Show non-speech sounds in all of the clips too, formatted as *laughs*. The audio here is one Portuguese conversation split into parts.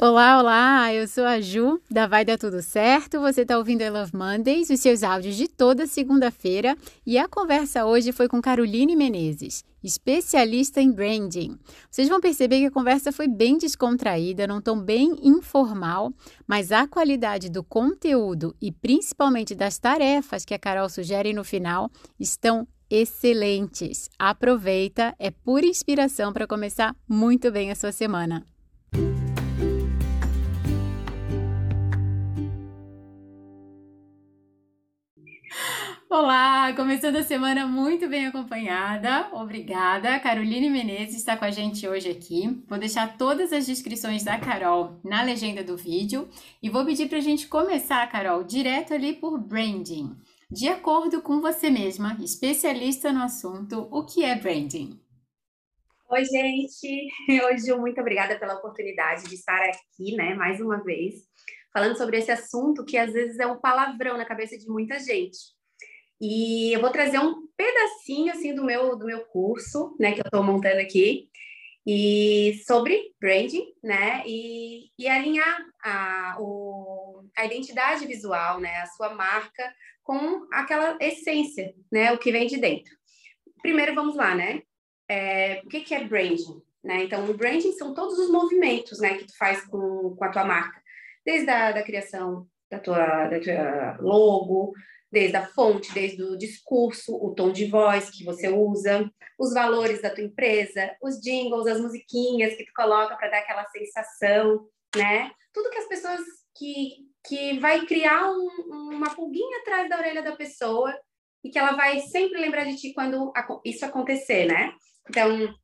Olá, olá! Eu sou a Ju, da Vai Dar Tudo Certo. Você está ouvindo I Love Mondays, os seus áudios de toda segunda-feira. E a conversa hoje foi com Caroline Menezes, especialista em branding. Vocês vão perceber que a conversa foi bem descontraída, num tom bem informal, mas a qualidade do conteúdo e principalmente das tarefas que a Carol sugere no final estão excelentes. Aproveita, é pura inspiração para começar muito bem a sua semana. Olá, começando a semana muito bem acompanhada. Obrigada. Caroline Menezes está com a gente hoje aqui. Vou deixar todas as descrições da Carol na legenda do vídeo e vou pedir para a gente começar, Carol, direto ali por branding. De acordo com você mesma, especialista no assunto, o que é branding? Oi, gente. *laughs* Hoje, muito obrigada pela oportunidade de estar aqui, né, mais uma vez, falando sobre esse assunto que às vezes é um palavrão na cabeça de muita gente e eu vou trazer um pedacinho assim do meu do meu curso, né, que eu estou montando aqui, e sobre branding, né, e, e alinhar a, o, a identidade visual, né, a sua marca com aquela essência, né, o que vem de dentro. Primeiro, vamos lá, né? É, o que, que é branding? Né? Então, o branding são todos os movimentos, né, que tu faz com, com a tua marca, desde a da criação da tua, da tua logo, desde a fonte, desde o discurso, o tom de voz que você usa, os valores da tua empresa, os jingles, as musiquinhas que tu coloca para dar aquela sensação, né? Tudo que as pessoas que que vai criar um, uma pulguinha atrás da orelha da pessoa e que ela vai sempre lembrar de ti quando isso acontecer, né? Então,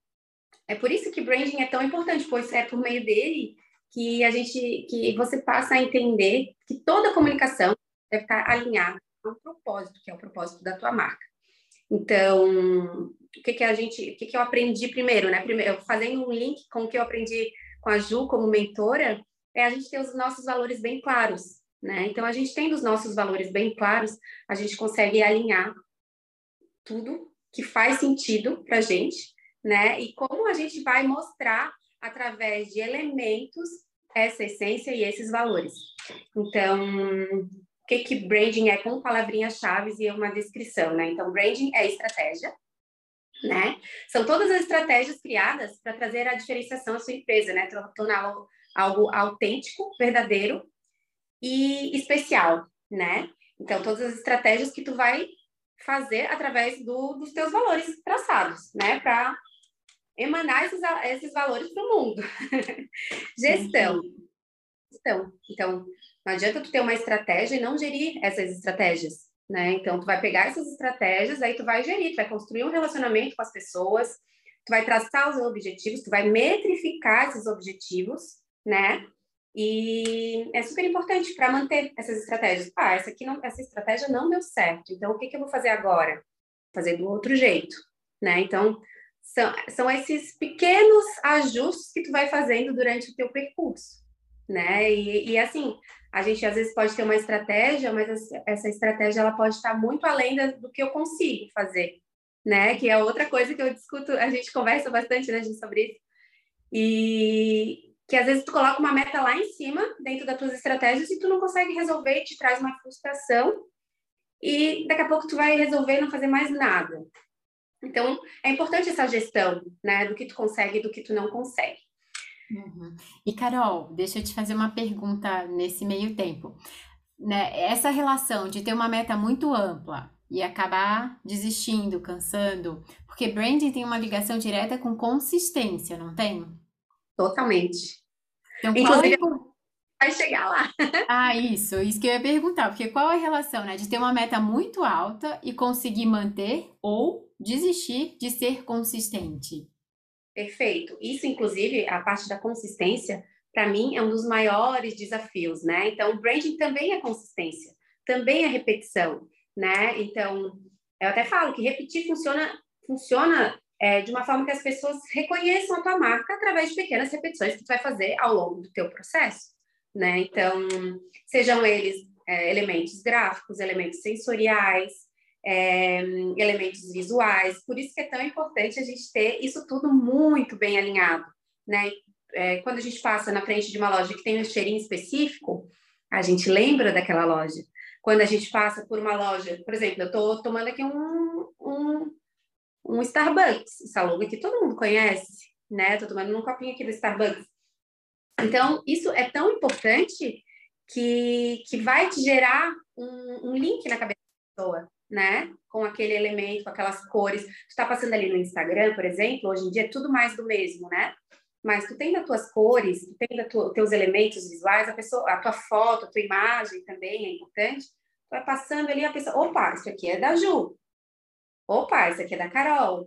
é por isso que branding é tão importante, pois é por meio dele que a gente que você passa a entender que toda comunicação deve estar alinhada um propósito, que é o propósito da tua marca. Então, o que que a gente, o que que eu aprendi primeiro, né? Primeiro, fazendo um link com o que eu aprendi com a Ju como mentora, é a gente ter os nossos valores bem claros, né? Então, a gente tendo os nossos valores bem claros, a gente consegue alinhar tudo que faz sentido para gente, né? E como a gente vai mostrar através de elementos essa essência e esses valores. Então, o que, que branding é com palavrinhas-chave e uma descrição, né? Então, branding é estratégia, né? São todas as estratégias criadas para trazer a diferenciação à sua empresa, né? Tornar algo autêntico, verdadeiro e especial, né? Então, todas as estratégias que tu vai fazer através do, dos teus valores traçados, né? Para emanar esses, esses valores para o mundo. *laughs* Gestão. Gestão. Então, não adianta tu ter uma estratégia e não gerir essas estratégias, né? Então, tu vai pegar essas estratégias, aí tu vai gerir, tu vai construir um relacionamento com as pessoas, tu vai traçar os objetivos, tu vai metrificar esses objetivos, né? E é super importante para manter essas estratégias. Ah, essa aqui não, essa estratégia não deu certo. Então, o que, que eu vou fazer agora? Fazer do outro jeito, né? Então, são, são esses pequenos ajustes que tu vai fazendo durante o teu percurso, né? E, e assim, a gente às vezes pode ter uma estratégia, mas essa estratégia ela pode estar muito além do que eu consigo fazer, né? Que é outra coisa que eu discuto, a gente conversa bastante né, sobre isso. E que às vezes tu coloca uma meta lá em cima, dentro das tuas estratégias, e tu não consegue resolver, te traz uma frustração, e daqui a pouco tu vai resolver não fazer mais nada. Então, é importante essa gestão, né, do que tu consegue e do que tu não consegue. Uhum. E Carol, deixa eu te fazer uma pergunta nesse meio tempo. Né, essa relação de ter uma meta muito ampla e acabar desistindo, cansando, porque branding tem uma ligação direta com consistência, não tem? Totalmente. Então, Inclusive, qual... vai chegar lá. *laughs* ah, isso, isso que eu ia perguntar, porque qual é a relação, né, de ter uma meta muito alta e conseguir manter ou desistir de ser consistente? Perfeito. Isso, inclusive, a parte da consistência, para mim, é um dos maiores desafios, né? Então, o branding também é consistência, também é repetição, né? Então, eu até falo que repetir funciona, funciona é, de uma forma que as pessoas reconheçam a tua marca através de pequenas repetições que tu vai fazer ao longo do teu processo, né? Então, sejam eles é, elementos gráficos, elementos sensoriais, é, elementos visuais. Por isso que é tão importante a gente ter isso tudo muito bem alinhado, né? é, quando a gente passa na frente de uma loja que tem um cheirinho específico, a gente lembra daquela loja. Quando a gente passa por uma loja, por exemplo, eu estou tomando aqui um, um, um Starbucks, essa logo aqui todo mundo conhece, né? Estou tomando um copinho aqui do Starbucks. Então, isso é tão importante que, que vai te gerar um, um link na cabeça da pessoa, né? Com aquele elemento, com aquelas cores. Tu está passando ali no Instagram, por exemplo, hoje em dia é tudo mais do mesmo, né? Mas tu tem das tuas cores, tu tem dos teus elementos visuais, a pessoa, a tua foto, a tua imagem também é importante. Tu vai passando ali a pessoa, opa, isso aqui é da Ju. Opa, isso aqui é da Carol.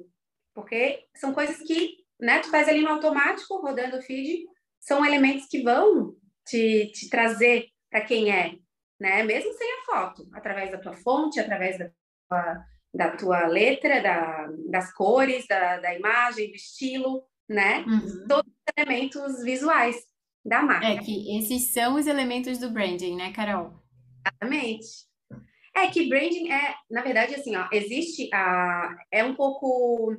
Porque são coisas que, né, tu faz ali no automático, rodando o feed, são elementos que vão te, te trazer para quem é, né? Mesmo sem a foto, através da tua fonte, através da tua, da tua letra, da, das cores, da, da imagem, do estilo, né? Uhum. Todos os elementos visuais da marca. É que esses são os elementos do branding, né, Carol? Exatamente. É que branding é, na verdade, assim, ó, existe a, é um pouco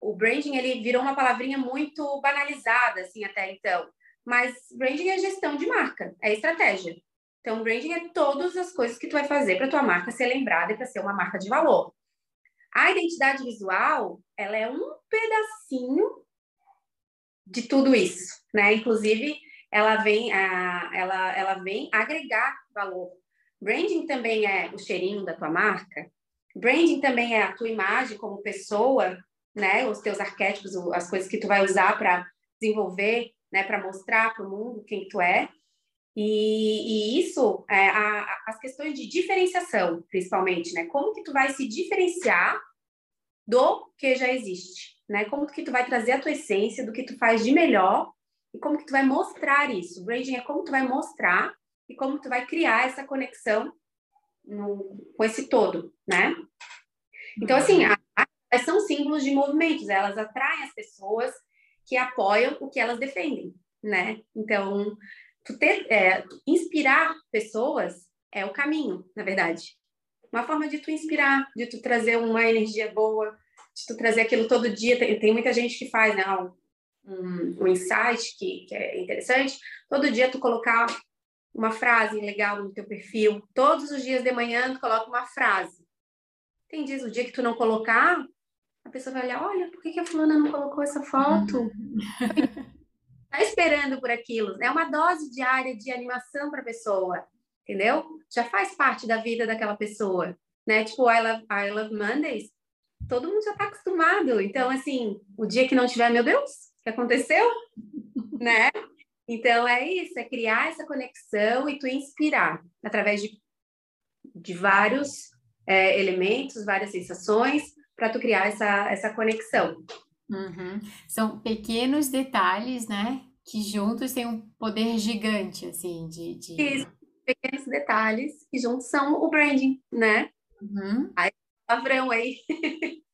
o branding ele virou uma palavrinha muito banalizada assim até então, mas branding é gestão de marca, é estratégia. Então, branding é todas as coisas que tu vai fazer para tua marca ser lembrada e para ser uma marca de valor. A identidade visual, ela é um pedacinho de tudo isso, né? Inclusive, ela vem, a, ela, ela vem agregar valor. Branding também é o cheirinho da tua marca. Branding também é a tua imagem como pessoa, né? Os teus arquétipos, as coisas que tu vai usar para desenvolver, né? Para mostrar para o mundo quem tu é. E, e isso, é, a, a, as questões de diferenciação, principalmente, né? Como que tu vai se diferenciar do que já existe, né? Como que tu vai trazer a tua essência, do que tu faz de melhor e como que tu vai mostrar isso. Branding é como tu vai mostrar e como tu vai criar essa conexão no, com esse todo, né? Então, assim, a, a, são símbolos de movimentos, elas atraem as pessoas que apoiam o que elas defendem, né? Então, ter, é, inspirar pessoas é o caminho, na verdade. Uma forma de tu inspirar, de tu trazer uma energia boa, de tu trazer aquilo todo dia. Tem, tem muita gente que faz, né? Um, um insight que, que é interessante. Todo dia tu colocar uma frase legal no teu perfil. Todos os dias de manhã tu coloca uma frase. Tem dias, o dia que tu não colocar, a pessoa vai olhar, olha, por que, que a fulana não colocou essa foto? Tá esperando por aquilo. É uma dose diária de animação para a pessoa, entendeu? Já faz parte da vida daquela pessoa, né? Tipo, I Love, I Love Mondays, todo mundo já está acostumado. Então, assim, o dia que não tiver, meu Deus, o que aconteceu? *laughs* né? Então, é isso, é criar essa conexão e tu inspirar através de, de vários é, elementos, várias sensações, para tu criar essa, essa conexão. Uhum. São pequenos detalhes, né? Que juntos têm um poder gigante, assim, de... de... Isso, pequenos detalhes que juntos são o branding, né? Uhum. Aí, palavrão aí. *laughs*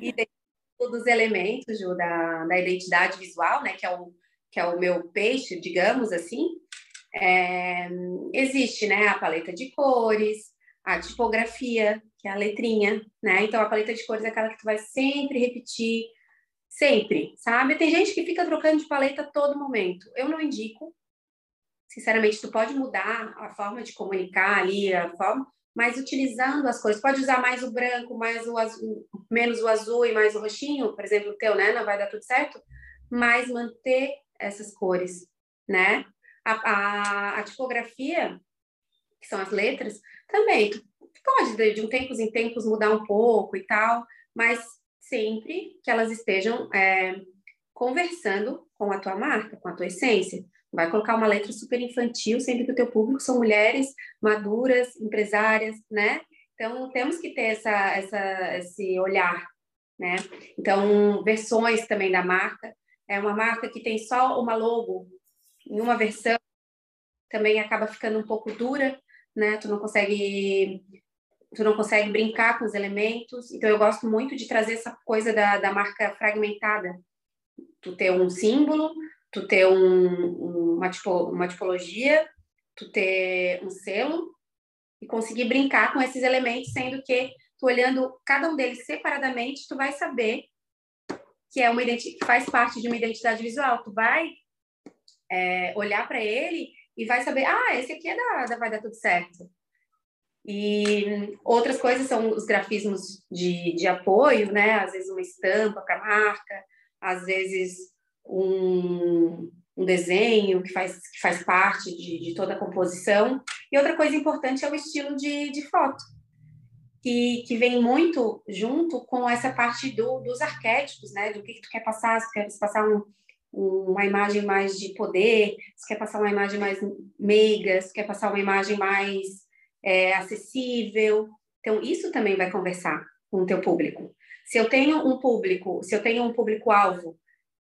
e dentro dos elementos, Ju, da, da identidade visual, né? Que é o que é o meu peixe, digamos assim, é, existe né, a paleta de cores, a tipografia, que é a letrinha, né? Então, a paleta de cores é aquela que tu vai sempre repetir, sempre, sabe? Tem gente que fica trocando de paleta a todo momento. Eu não indico. Sinceramente, tu pode mudar a forma de comunicar ali, a forma, mas utilizando as cores. Pode usar mais o branco, mais o azul, menos o azul e mais o roxinho, por exemplo, o teu, né? Não vai dar tudo certo. Mas manter essas cores, né? A, a, a tipografia, que são as letras, também pode de, de um tempos em tempos mudar um pouco e tal, mas sempre que elas estejam é, conversando com a tua marca, com a tua essência. Vai colocar uma letra super infantil, sempre que o teu público são mulheres maduras, empresárias, né? Então, temos que ter essa, essa, esse olhar, né? Então, versões também da marca é uma marca que tem só uma logo em uma versão, também acaba ficando um pouco dura, né? Tu não consegue tu não consegue brincar com os elementos. Então eu gosto muito de trazer essa coisa da, da marca fragmentada. Tu ter um símbolo, tu ter um, uma, tipo, uma tipologia, tu ter um selo e conseguir brincar com esses elementos, sendo que tu olhando cada um deles separadamente, tu vai saber que é uma que faz parte de uma identidade visual. Tu vai é, olhar para ele e vai saber, ah, esse aqui é da, da Vai Dar Tudo Certo. E outras coisas são os grafismos de, de apoio, né? Às vezes uma estampa para marca, às vezes um, um desenho que faz, que faz parte de, de toda a composição. E outra coisa importante é o estilo de, de foto, que, que vem muito junto com essa parte do, dos arquétipos, né? Do que, que tu quer passar, se quer passar um, uma imagem mais de poder, se quer passar uma imagem mais meiga, se quer passar uma imagem mais é, acessível. Então, isso também vai conversar com o teu público. Se eu tenho um público, se eu tenho um público-alvo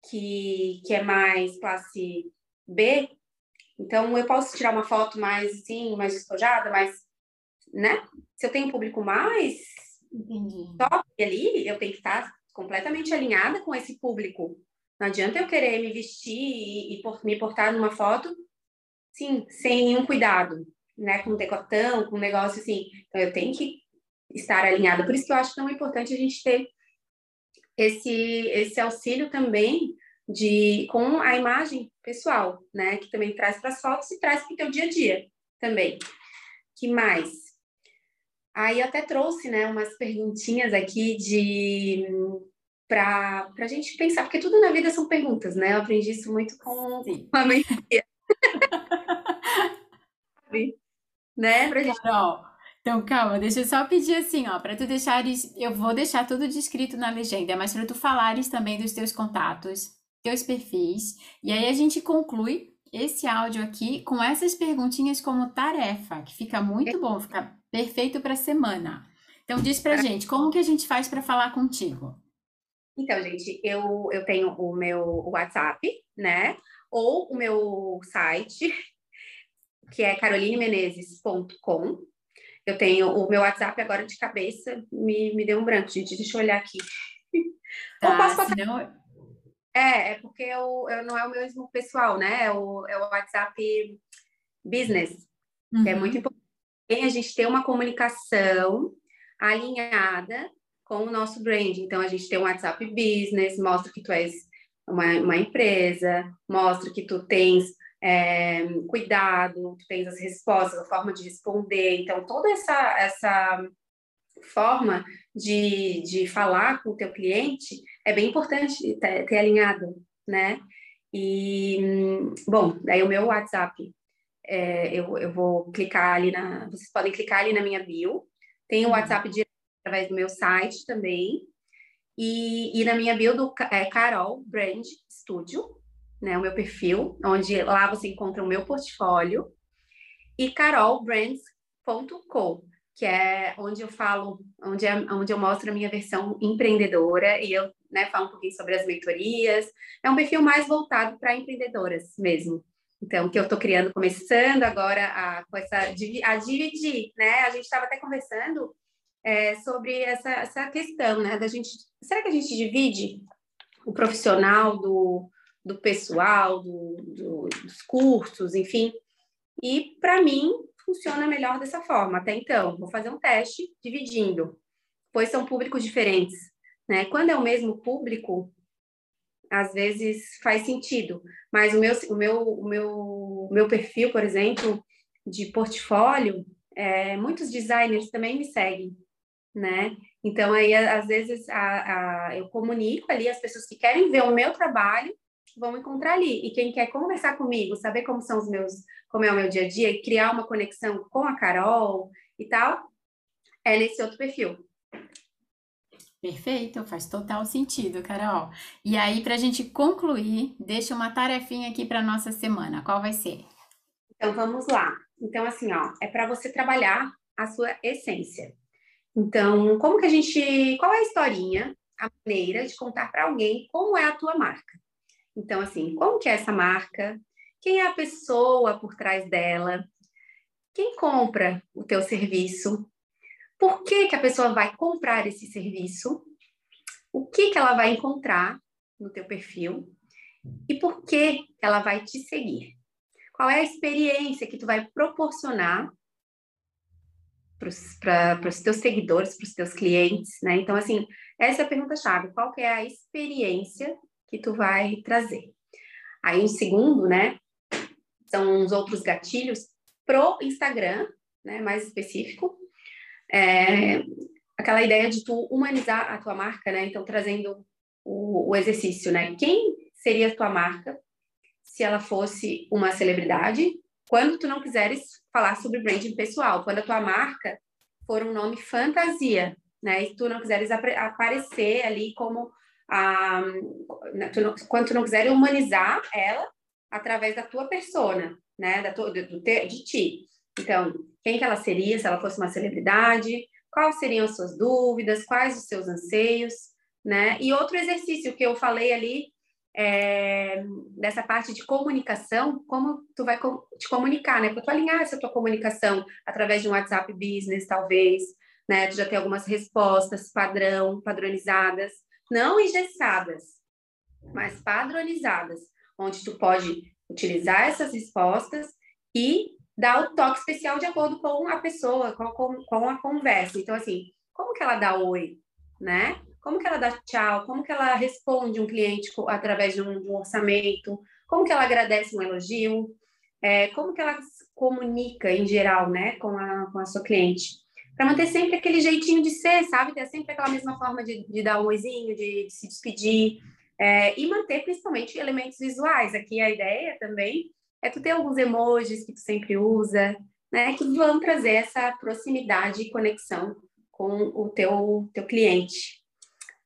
que, que é mais classe B, então eu posso tirar uma foto mais assim, mais despojada, mais, né? Se eu tenho um público mais Entendi. top ali, eu tenho que estar completamente alinhada com esse público. Não adianta eu querer me vestir e, e me portar numa foto, sim, sem nenhum cuidado né, com decotão, com um negócio assim. Então, eu tenho que estar alinhada. Por isso que eu acho tão importante a gente ter esse, esse auxílio também de com a imagem pessoal, né, que também traz para as fotos e traz para o teu dia a dia também. Que mais? Aí até trouxe, né, umas perguntinhas aqui de para a gente pensar, porque tudo na vida são perguntas, né? Eu aprendi isso muito com Sim. a mentoria. *laughs* né? Pra gente... Carol, então calma, deixa eu só pedir assim, ó, para tu deixares, eu vou deixar tudo descrito na legenda, mas para tu falares também dos teus contatos, teus perfis, e aí a gente conclui esse áudio aqui com essas perguntinhas como tarefa, que fica muito bom, fica perfeito para semana. Então diz pra gente, como que a gente faz para falar contigo? Então, gente, eu, eu tenho o meu WhatsApp, né? Ou o meu site, que é carolinemenezes.com. Eu tenho o meu WhatsApp agora de cabeça, me, me deu um branco, gente. Deixa eu olhar aqui. Tá, Ou posso passar... Senão... É, é porque eu, eu, não é o mesmo pessoal, né? É o, é o WhatsApp Business, uhum. que é muito uhum. importante. A gente ter uma comunicação alinhada com o nosso brand. Então, a gente tem um WhatsApp Business, mostra que tu és uma, uma empresa, mostra que tu tens é, cuidado, tu tens as respostas, a forma de responder. Então, toda essa, essa forma de, de falar com o teu cliente é bem importante ter, ter alinhado, né? E, bom, daí o meu WhatsApp, é, eu, eu vou clicar ali na... Vocês podem clicar ali na minha bio. Tem o uhum. WhatsApp direto através do meu site também. E, e na minha bio do é, Carol Brand Studio, né, o meu perfil, onde lá você encontra o meu portfólio, e carolbrands.com, que é onde eu falo, onde, é, onde eu mostro a minha versão empreendedora e eu né, falo um pouquinho sobre as mentorias. É um perfil mais voltado para empreendedoras mesmo. Então, que eu estou criando, começando agora a, com essa, a dividir, né? A gente estava até conversando é, sobre essa, essa questão, né? Da gente, será que a gente divide o profissional do, do pessoal, do, do, dos cursos, enfim. E para mim funciona melhor dessa forma. Até então, vou fazer um teste dividindo, pois são públicos diferentes. Né? Quando é o mesmo público, às vezes faz sentido, mas o meu, o meu, o meu, o meu perfil, por exemplo, de portfólio, é, muitos designers também me seguem, né? Então, aí, às vezes, a, a, eu comunico ali as pessoas que querem ver o meu trabalho vão encontrar ali. E quem quer conversar comigo, saber como são os meus, como é o meu dia a dia e criar uma conexão com a Carol e tal, é nesse outro perfil. Perfeito, faz total sentido, Carol. E aí, para a gente concluir, deixa uma tarefinha aqui para nossa semana. Qual vai ser? Então, vamos lá. Então, assim, ó, é para você trabalhar a sua essência. Então, como que a gente. Qual é a historinha, a maneira de contar para alguém como é a tua marca? Então, assim, como que é essa marca? Quem é a pessoa por trás dela? Quem compra o teu serviço? Por que, que a pessoa vai comprar esse serviço? O que, que ela vai encontrar no teu perfil? E por que ela vai te seguir? Qual é a experiência que tu vai proporcionar para os teus seguidores, para os teus clientes, né? Então, assim, essa é a pergunta-chave. Qual que é a experiência que tu vai trazer. Aí, um segundo, né, são os outros gatilhos pro Instagram, né, mais específico. É, aquela ideia de tu humanizar a tua marca, né? Então, trazendo o, o exercício, né? Quem seria a tua marca se ela fosse uma celebridade? Quando tu não quiseres falar sobre branding pessoal, quando a tua marca for um nome fantasia, né? E tu não quiseres aparecer ali como a, tu não, quando tu não quiseres humanizar ela através da tua persona, né? Da tua, do te, de ti. Então, quem que ela seria se ela fosse uma celebridade? Quais seriam as suas dúvidas? Quais os seus anseios? Né? E outro exercício que eu falei ali é, dessa parte de comunicação, como tu vai te comunicar, né? Para tu alinhar essa tua comunicação através de um WhatsApp Business, talvez, né? Tu já tem algumas respostas padrão, padronizadas, não engessadas, mas padronizadas, onde tu pode utilizar essas respostas e dar o toque especial de acordo com a pessoa, com, com, com a conversa. Então, assim, como que ela dá oi, né? Como que ela dá tchau? Como que ela responde um cliente através de um, de um orçamento? Como que ela agradece um elogio? É, como que ela comunica em geral, né, com a, com a sua cliente? Para manter sempre aquele jeitinho de ser, sabe? Ter sempre aquela mesma forma de, de dar um oizinho, de, de se despedir. É, e manter principalmente elementos visuais. Aqui a ideia também é tu ter alguns emojis que tu sempre usa, né? Que vão trazer essa proximidade e conexão com o teu, teu cliente.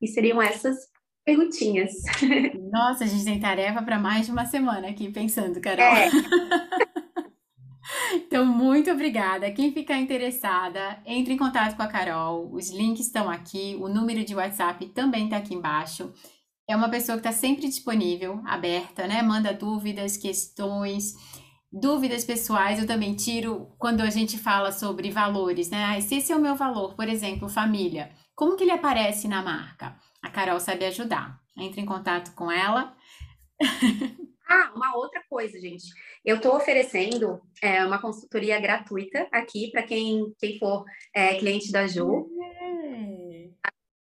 E seriam essas perguntinhas. *laughs* Nossa, a gente tem tarefa para mais de uma semana aqui pensando, Carol. É. *laughs* Então, muito obrigada. Quem ficar interessada, entre em contato com a Carol. Os links estão aqui, o número de WhatsApp também está aqui embaixo. É uma pessoa que está sempre disponível, aberta, né? Manda dúvidas, questões, dúvidas pessoais. Eu também tiro quando a gente fala sobre valores, né? Ah, se esse é o meu valor, por exemplo, família. Como que ele aparece na marca? A Carol sabe ajudar. Entre em contato com ela. *laughs* ah, uma outra coisa, gente. Eu estou oferecendo é, uma consultoria gratuita aqui para quem, quem for é, cliente da Ju.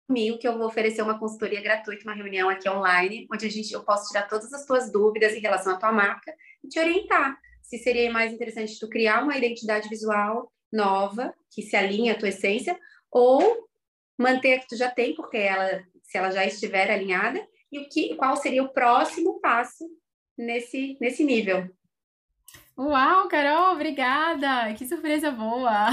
Comigo que eu vou oferecer uma consultoria gratuita, uma reunião aqui online, onde a gente, eu posso tirar todas as tuas dúvidas em relação à tua marca e te orientar se seria mais interessante tu criar uma identidade visual nova que se alinhe à tua essência ou manter a que tu já tem, porque ela, se ela já estiver alinhada, e o que, qual seria o próximo passo nesse, nesse nível. Uau, Carol, obrigada! Que surpresa boa!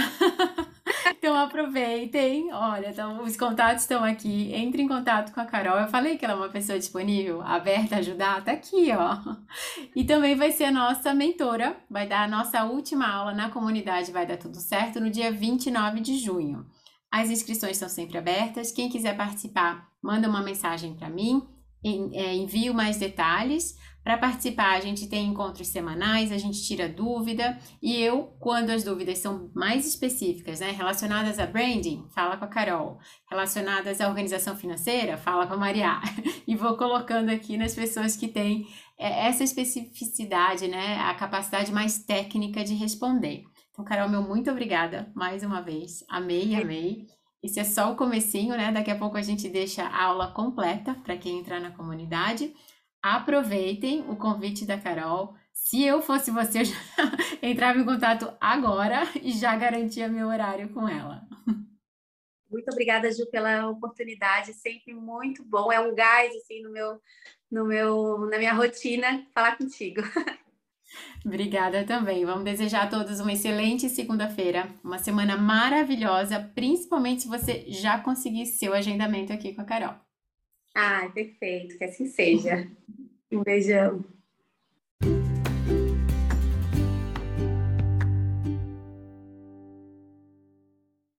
*laughs* então aproveitem. Olha, então, os contatos estão aqui. Entre em contato com a Carol. Eu falei que ela é uma pessoa disponível, aberta a ajudar. Tá aqui, ó. E também vai ser a nossa mentora. Vai dar a nossa última aula na comunidade Vai Dar Tudo Certo no dia 29 de junho. As inscrições estão sempre abertas. Quem quiser participar, manda uma mensagem para mim, envio mais detalhes. Para participar, a gente tem encontros semanais, a gente tira dúvida e eu, quando as dúvidas são mais específicas, né, relacionadas a branding, fala com a Carol, relacionadas à organização financeira, fala com a Maria. *laughs* e vou colocando aqui nas pessoas que têm é, essa especificidade, né, a capacidade mais técnica de responder. Então, Carol, meu muito obrigada mais uma vez. Amei, amei. Esse é só o comecinho, né? Daqui a pouco a gente deixa a aula completa para quem entrar na comunidade. Aproveitem o convite da Carol. Se eu fosse você, eu já *laughs* entrava em contato agora e já garantia meu horário com ela. Muito obrigada, Ju, pela oportunidade. Sempre muito bom. É um gás assim no meu, no meu, na minha rotina falar contigo. *laughs* *laughs* Obrigada também. Vamos desejar a todos uma excelente segunda-feira, uma semana maravilhosa, principalmente se você já conseguir seu agendamento aqui com a Carol. Ah, perfeito, que assim seja. Um beijão.